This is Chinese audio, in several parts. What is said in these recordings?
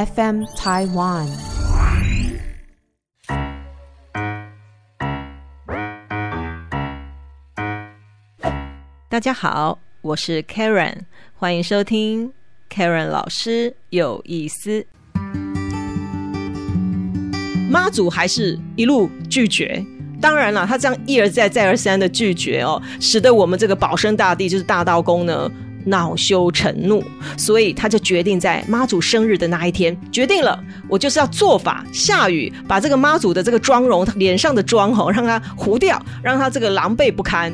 FM Taiwan。大家好，我是 Karen，欢迎收听 Karen 老师有意思。妈祖还是一路拒绝。当然了，他这样一而再、再而三的拒绝哦，使得我们这个保生大帝就是大道公呢恼羞成怒，所以他就决定在妈祖生日的那一天，决定了我就是要做法下雨，把这个妈祖的这个妆容、脸上的妆哦，让它糊掉，让他这个狼狈不堪。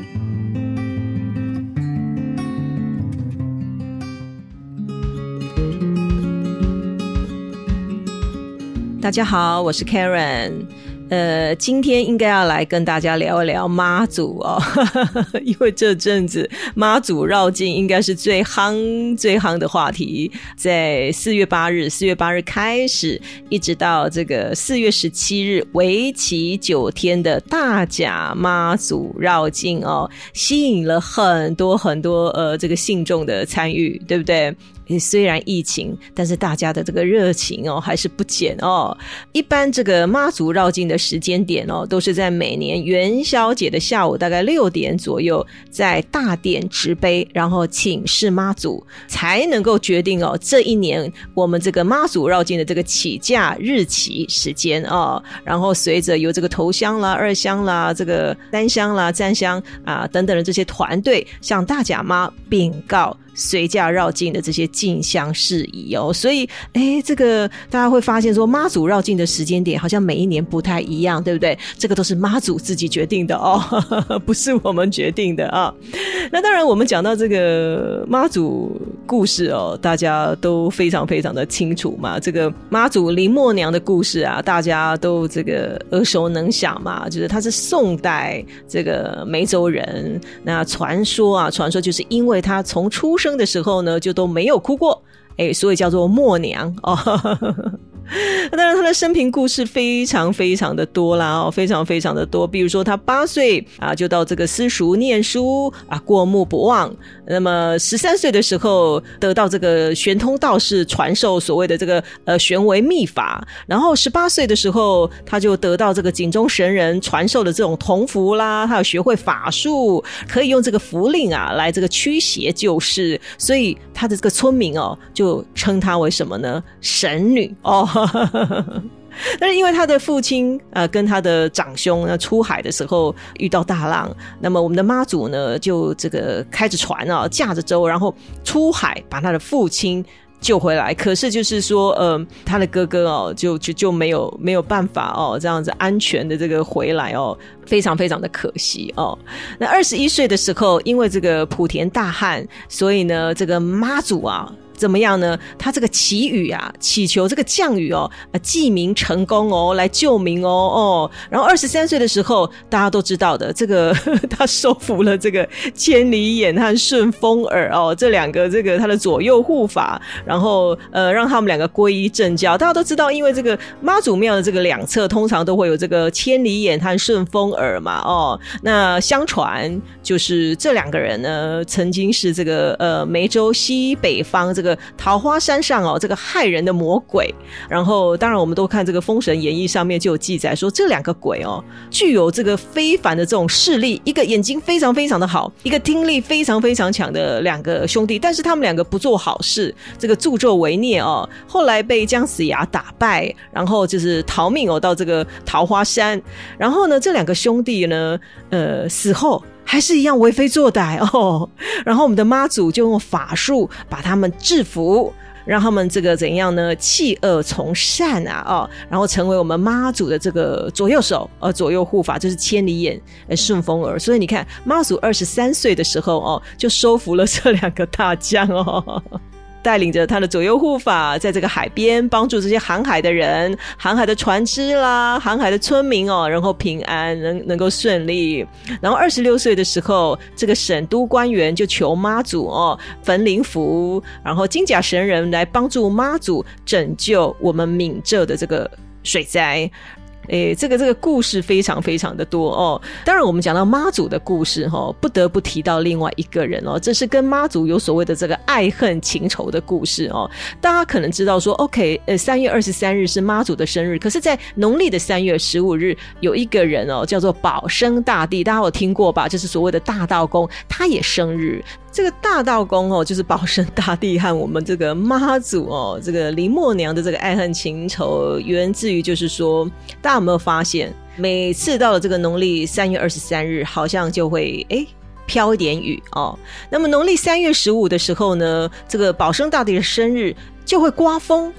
大家好，我是 Karen。呃，今天应该要来跟大家聊一聊妈祖哦，因为这阵子妈祖绕境应该是最夯、最夯的话题。在四月八日，四月八日开始，一直到这个四月十七日，为期九天的大甲妈祖绕境哦，吸引了很多很多呃这个信众的参与，对不对？虽然疫情，但是大家的这个热情哦还是不减哦。一般这个妈祖绕境的时间点哦，都是在每年元宵节的下午大概六点左右，在大殿执杯，然后请示妈祖，才能够决定哦这一年我们这个妈祖绕境的这个起驾日期时间哦。然后随着由这个头香啦、二香啦、这个三香啦、三香啊等等的这些团队向大甲妈禀告。随驾绕境的这些进香事宜哦，所以哎，这个大家会发现说妈祖绕境的时间点好像每一年不太一样，对不对？这个都是妈祖自己决定的哦，不是我们决定的啊。那当然，我们讲到这个妈祖故事哦，大家都非常非常的清楚嘛。这个妈祖林默娘的故事啊，大家都这个耳熟能详嘛。就是她是宋代这个梅州人，那传说啊，传说就是因为她从出生。生的时候呢，就都没有哭过，哎，所以叫做默娘哦。当然，他的生平故事非常非常的多啦，哦，非常非常的多。比如说，他八岁啊，就到这个私塾念书啊，过目不忘。那么十三岁的时候，得到这个玄通道士传授所谓的这个呃玄为秘法。然后十八岁的时候，他就得到这个井中神人传授的这种铜符啦，他有学会法术，可以用这个符令啊来这个驱邪救世。所以他的这个村民哦，就称他为什么呢？神女哦。但是因为他的父亲呃跟他的长兄呢出海的时候遇到大浪，那么我们的妈祖呢就这个开着船啊驾着舟，然后出海把他的父亲救回来。可是就是说，呃，他的哥哥哦就就就没有没有办法哦这样子安全的这个回来哦，非常非常的可惜哦。那二十一岁的时候，因为这个莆田大旱，所以呢这个妈祖啊。怎么样呢？他这个祈雨啊，祈求这个降雨哦，啊，济民成功哦，来救民哦哦。然后二十三岁的时候，大家都知道的，这个 他收服了这个千里眼和顺风耳哦，这两个这个他的左右护法，然后呃，让他们两个皈依正教。大家都知道，因为这个妈祖庙的这个两侧通常都会有这个千里眼和顺风耳嘛哦。那相传就是这两个人呢，曾经是这个呃梅州西北方这个。桃花山上哦，这个害人的魔鬼。然后，当然我们都看这个《封神演义》上面就有记载说，这两个鬼哦，具有这个非凡的这种视力，一个眼睛非常非常的好，一个听力非常非常强的两个兄弟。但是他们两个不做好事，这个助纣为虐哦。后来被姜子牙打败，然后就是逃命哦，到这个桃花山。然后呢，这两个兄弟呢，呃，死后。还是一样为非作歹 哦，然后我们的妈祖就用法术把他们制服，让他们这个怎样呢？弃恶从善啊，哦，然后成为我们妈祖的这个左右手，呃，左右护法就是千里眼、顺风耳。所以你看，妈祖二十三岁的时候哦，就收服了这两个大将哦。带领着他的左右护法，在这个海边帮助这些航海的人、航海的船只啦、航海的村民哦，然后平安能能够顺利。然后二十六岁的时候，这个省都官员就求妈祖哦，焚灵符，然后金甲神人来帮助妈祖拯救我们闽浙的这个水灾。诶，这个这个故事非常非常的多哦。当然，我们讲到妈祖的故事哈，不得不提到另外一个人哦，这是跟妈祖有所谓的这个爱恨情仇的故事哦。大家可能知道说，OK，呃，三月二十三日是妈祖的生日，可是，在农历的三月十五日，有一个人哦，叫做保生大帝，大家有听过吧？就是所谓的大道公，他也生日。这个大道公哦，就是保生大帝和我们这个妈祖哦，这个林默娘的这个爱恨情仇，源自于就是说，大家有没有发现，每次到了这个农历三月二十三日，好像就会哎飘一点雨哦。那么农历三月十五的时候呢，这个保生大帝的生日就会刮风。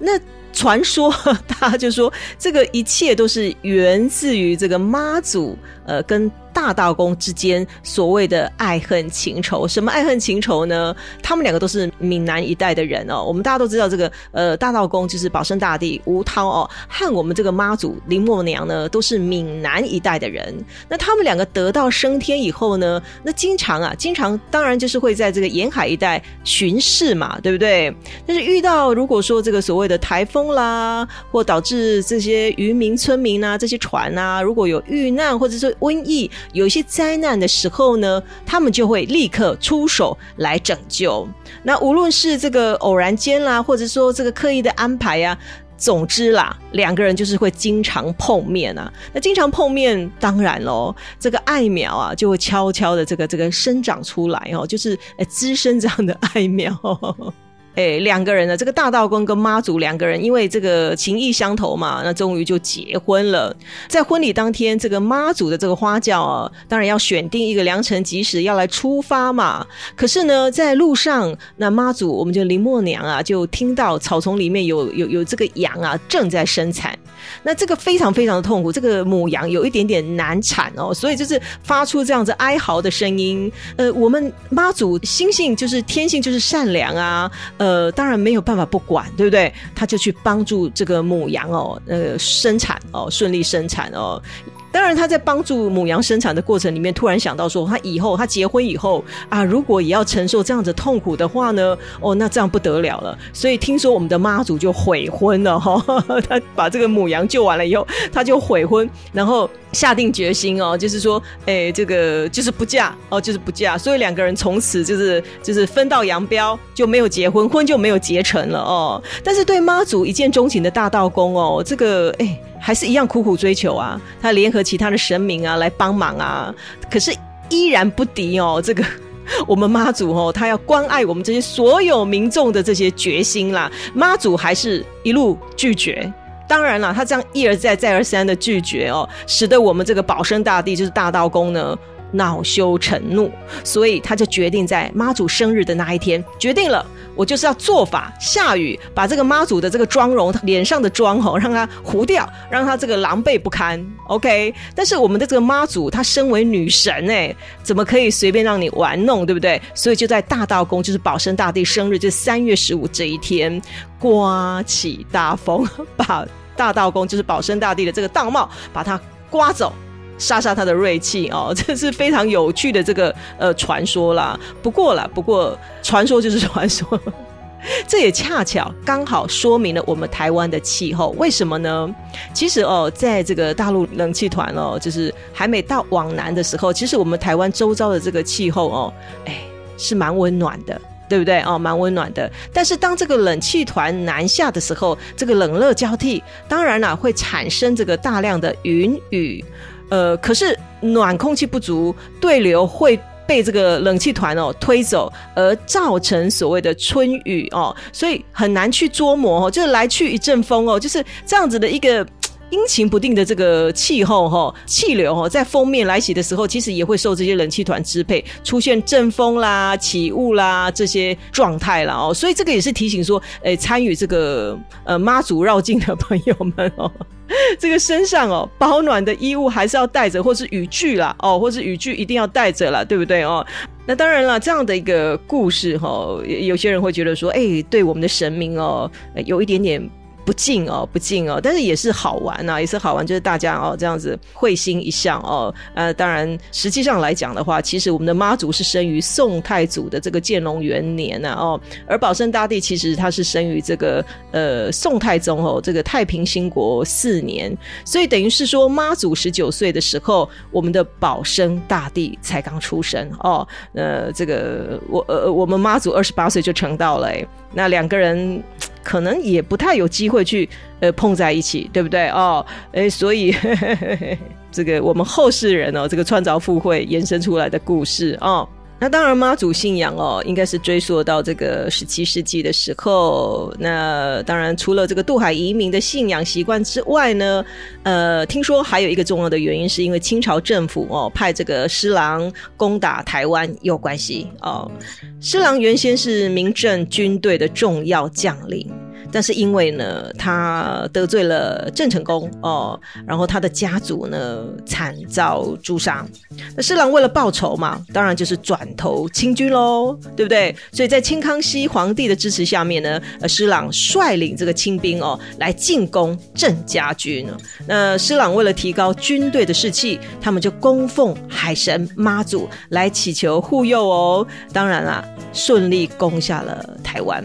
那传说，大家就说这个一切都是源自于这个妈祖，呃，跟。大道公之间所谓的爱恨情仇，什么爱恨情仇呢？他们两个都是闽南一代的人哦。我们大家都知道，这个呃大道公就是保生大帝吴涛哦，和我们这个妈祖林默娘呢，都是闽南一代的人。那他们两个得道升天以后呢，那经常啊，经常当然就是会在这个沿海一带巡视嘛，对不对？但是遇到如果说这个所谓的台风啦，或导致这些渔民村民啊，这些船啊，如果有遇难或者是瘟疫。有一些灾难的时候呢，他们就会立刻出手来拯救。那无论是这个偶然间啦，或者说这个刻意的安排呀，总之啦，两个人就是会经常碰面啊。那经常碰面，当然喽，这个爱苗啊，就会悄悄的这个这个生长出来哦，就是滋生这样的爱苗。哎，两个人呢，这个大道公跟妈祖两个人，因为这个情谊相投嘛，那终于就结婚了。在婚礼当天，这个妈祖的这个花轿啊，当然要选定一个良辰吉时要来出发嘛。可是呢，在路上，那妈祖我们就林默娘啊，就听到草丛里面有有有这个羊啊正在生产，那这个非常非常的痛苦，这个母羊有一点点难产哦，所以就是发出这样子哀嚎的声音。呃，我们妈祖心性就是天性就是善良啊。呃，当然没有办法不管，对不对？他就去帮助这个母羊哦，呃，生产哦，顺利生产哦。当然，他在帮助母羊生产的过程里面，突然想到说，他以后他结婚以后啊，如果也要承受这样子痛苦的话呢，哦，那这样不得了了。所以听说我们的妈祖就悔婚了哈，他把这个母羊救完了以后，他就悔婚，然后下定决心哦，就是说，哎，这个就是不嫁哦，就是不嫁。所以两个人从此就是就是分道扬镳，就没有结婚，婚就没有结成了哦。但是对妈祖一见钟情的大道公哦，这个哎。还是一样苦苦追求啊，他联合其他的神明啊来帮忙啊，可是依然不敌哦。这个我们妈祖哦，他要关爱我们这些所有民众的这些决心啦，妈祖还是一路拒绝。当然了，他这样一而再再而三的拒绝哦，使得我们这个保生大帝就是大道公呢。恼羞成怒，所以他就决定在妈祖生日的那一天，决定了，我就是要做法下雨，把这个妈祖的这个妆容、脸上的妆吼，让它糊掉，让它这个狼狈不堪。OK，但是我们的这个妈祖，她身为女神哎，怎么可以随便让你玩弄，对不对？所以就在大道宫，就是保生大帝生日，就三月十五这一天，刮起大风，把大道宫就是保生大帝的这个道帽，把它刮走。杀杀他的锐气哦，这是非常有趣的这个呃传说啦。不过啦，不过传说就是传说，这也恰巧刚好说明了我们台湾的气候。为什么呢？其实哦，在这个大陆冷气团哦，就是还没到往南的时候，其实我们台湾周遭的这个气候哦，哎，是蛮温暖的，对不对？哦，蛮温暖的。但是当这个冷气团南下的时候，这个冷热交替，当然了，会产生这个大量的云雨。呃，可是暖空气不足，对流会被这个冷气团哦推走，而造成所谓的春雨哦，所以很难去捉摸哦，就是来去一阵风哦，就是这样子的一个阴晴不定的这个气候哈，气流哈，在封面来袭的时候，其实也会受这些冷气团支配，出现阵风啦、起雾啦这些状态了哦，所以这个也是提醒说，诶，参与这个呃妈祖绕境的朋友们哦。这个身上哦，保暖的衣物还是要带着，或是雨具啦，哦，或是雨具一定要带着啦，对不对哦？那当然了，这样的一个故事哈，有些人会觉得说，哎，对我们的神明哦，有一点点不敬哦，不敬哦，但是也是好玩呐，也是好玩，就是大家哦这样子会心一笑哦。呃，当然实际上来讲的话，其实我们的妈祖是生于宋太祖的这个建隆元年呐哦，而保生大帝其实他是生于这个呃宋太宗哦这个太平兴国四年，所以等于是说妈祖十九岁的时候，我们的保生大帝才刚出生哦。呃，这个我呃我们妈祖二十八岁就成道了，那两个人。可能也不太有机会去呃碰在一起，对不对哦？诶，所以 这个我们后世人哦，这个创造附会延伸出来的故事哦。那当然，妈祖信仰哦，应该是追溯到这个十七世纪的时候。那当然，除了这个渡海移民的信仰习惯之外呢，呃，听说还有一个重要的原因，是因为清朝政府哦派这个施琅攻打台湾有关系哦。施琅原先是明政军队的重要将领。但是因为呢，他得罪了郑成功哦，然后他的家族呢惨遭诛杀。那施琅为了报仇嘛，当然就是转投清军喽，对不对？所以在清康熙皇帝的支持下面呢，呃，施琅率领这个清兵哦来进攻郑家军。那施琅为了提高军队的士气，他们就供奉海神妈祖来祈求护佑哦。当然啦，顺利攻下了台湾。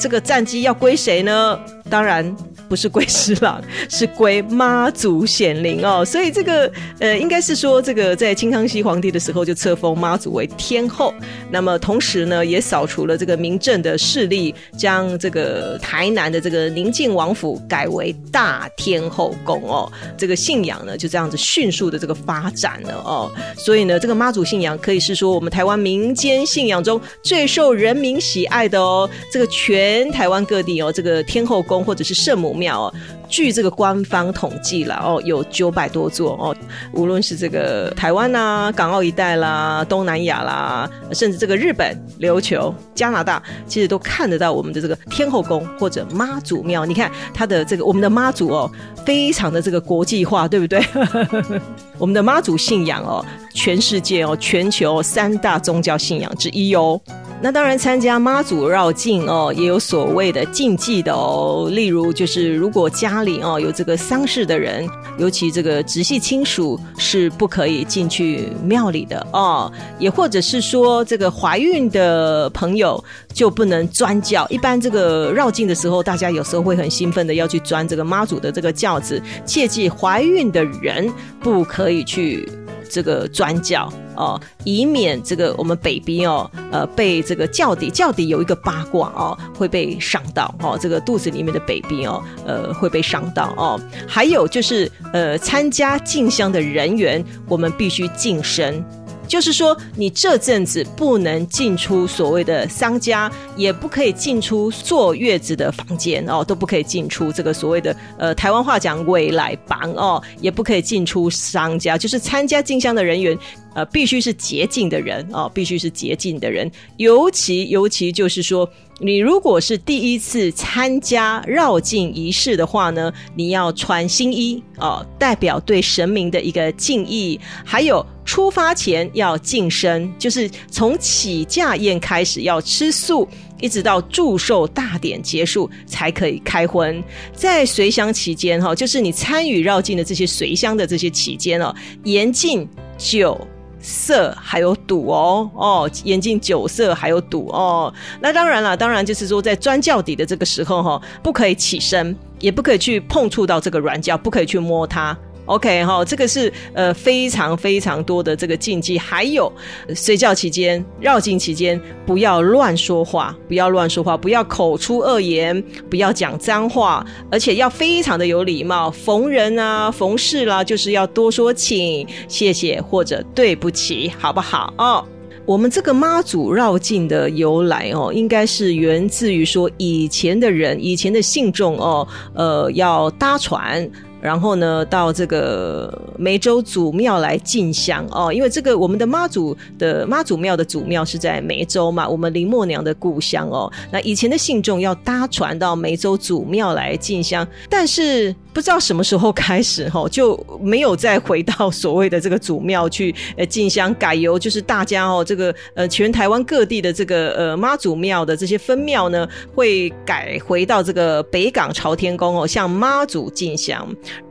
这个战机要归谁呢？呢当然。不是归师郎，是归妈祖显灵哦。所以这个呃，应该是说这个在清康熙皇帝的时候就册封妈祖为天后。那么同时呢，也扫除了这个明政的势力，将这个台南的这个宁靖王府改为大天后宫哦。这个信仰呢，就这样子迅速的这个发展了哦。所以呢，这个妈祖信仰可以是说我们台湾民间信仰中最受人民喜爱的哦。这个全台湾各地哦，这个天后宫或者是圣母。庙哦，据这个官方统计了哦，有九百多座哦。无论是这个台湾呐、港澳一带啦、东南亚啦，甚至这个日本、琉球、加拿大，其实都看得到我们的这个天后宫或者妈祖庙。你看它的这个我们的妈祖哦，非常的这个国际化，对不对？我们的妈祖信仰哦，全世界哦，全球三大宗教信仰之一哦。那当然，参加妈祖绕境哦，也有所谓的禁忌的哦。例如，就是如果家里哦有这个丧事的人，尤其这个直系亲属是不可以进去庙里的哦。也或者是说，这个怀孕的朋友就不能钻轿。一般这个绕境的时候，大家有时候会很兴奋的要去钻这个妈祖的这个轿子，切记怀孕的人不可以去。这个转角哦，以免这个我们北鼻哦，呃，被这个教底教底有一个八卦哦，会被伤到哦，这个肚子里面的北鼻哦，呃，会被伤到哦。还有就是，呃，参加进香的人员，我们必须净身。就是说，你这阵子不能进出所谓的商家，也不可以进出坐月子的房间哦，都不可以进出这个所谓的呃台湾话讲未来房哦，也不可以进出商家。就是参加进香的人员，呃，必须是洁净的人哦，必须是洁净的人。尤其尤其就是说，你如果是第一次参加绕境仪式的话呢，你要穿新衣哦，代表对神明的一个敬意，还有。出发前要净身，就是从起驾宴开始要吃素，一直到祝寿大典结束才可以开荤。在随香期间，哈，就是你参与绕境的这些随香的这些期间哦，严禁酒色还有赌哦哦，严禁酒色还有赌哦。那当然了，当然就是说在钻教底的这个时候哈，不可以起身，也不可以去碰触到这个软胶，不可以去摸它。OK 哈，这个是呃非常非常多的这个禁忌，还有睡觉期间、绕境期间不要乱说话，不要乱说话，不要口出恶言，不要讲脏话，而且要非常的有礼貌。逢人啊、逢事啦，就是要多说请、谢谢或者对不起，好不好哦？我们这个妈祖绕境的由来哦，应该是源自于说以前的人、以前的信众哦，呃，要搭船。然后呢，到这个梅州祖庙来进香哦，因为这个我们的妈祖的妈祖庙的祖庙是在梅州嘛，我们林默娘的故乡哦。那以前的信众要搭船到梅州祖庙来进香，但是。不知道什么时候开始哈，就没有再回到所谓的这个祖庙去呃进香，改由就是大家哦这个呃全台湾各地的这个呃妈祖庙的这些分庙呢，会改回到这个北港朝天宫哦，向妈祖进香。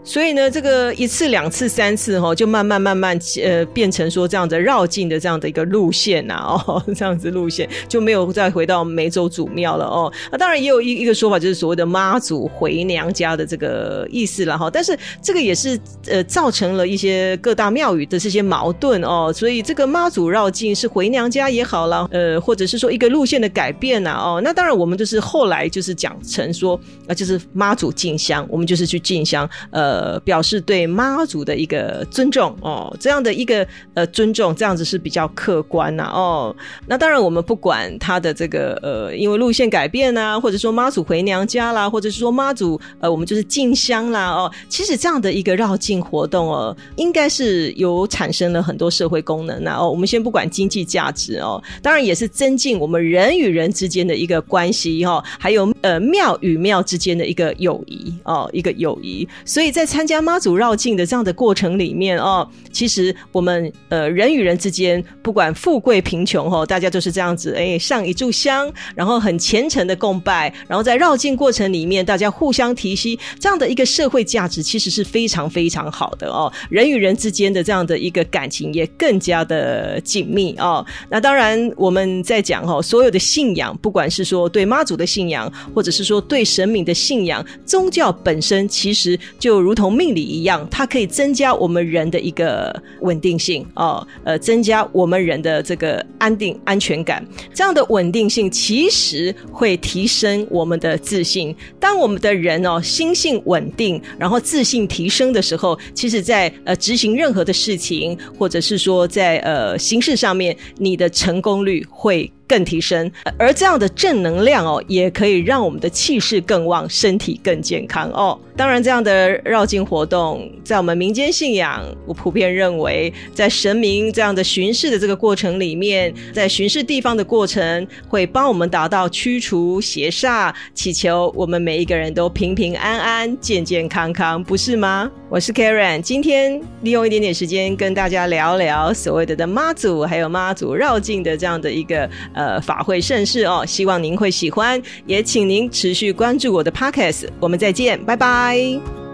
所以呢，这个一次、两次、三次哈，就慢慢慢慢呃变成说这样子绕境的这样的一个路线呐哦，这样子路线就没有再回到梅州祖庙了哦。那当然也有一一个说法，就是所谓的妈祖回娘家的这个意思了哈。但是这个也是呃造成了一些各大庙宇的这些矛盾哦。所以这个妈祖绕境是回娘家也好了，呃，或者是说一个路线的改变呐哦。那当然我们就是后来就是讲成说啊，就是妈祖进香，我们就是去进香，呃。呃，表示对妈祖的一个尊重哦，这样的一个呃尊重，这样子是比较客观呐哦。那当然，我们不管他的这个呃，因为路线改变啊，或者说妈祖回娘家啦，或者是说妈祖呃，我们就是进香啦哦。其实这样的一个绕境活动哦，应该是有产生了很多社会功能呐哦。我们先不管经济价值哦，当然也是增进我们人与人之间的一个关系哈，还有呃庙与庙之间的一个友谊哦，一个友谊。所以在参加妈祖绕境的这样的过程里面哦，其实我们呃人与人之间，不管富贵贫穷哦，大家都是这样子哎上一炷香，然后很虔诚的供拜，然后在绕境过程里面，大家互相提携，这样的一个社会价值其实是非常非常好的哦。人与人之间的这样的一个感情也更加的紧密哦。那当然我们在讲哈，所有的信仰，不管是说对妈祖的信仰，或者是说对神明的信仰，宗教本身其实就如。同命理一样，它可以增加我们人的一个稳定性哦，呃，增加我们人的这个安定安全感。这样的稳定性其实会提升我们的自信。当我们的人哦心性稳定，然后自信提升的时候，其实在呃执行任何的事情，或者是说在呃形式上面，你的成功率会。更提升，而这样的正能量哦，也可以让我们的气势更旺，身体更健康哦。当然，这样的绕境活动，在我们民间信仰，我普遍认为，在神明这样的巡视的这个过程里面，在巡视地方的过程，会帮我们达到驱除邪煞，祈求我们每一个人都平平安安、健健康康，不是吗？我是 Karen，今天利用一点点时间跟大家聊聊所谓的的妈祖，还有妈祖绕境的这样的一个。呃，法会盛世哦，希望您会喜欢，也请您持续关注我的 podcast，我们再见，拜拜。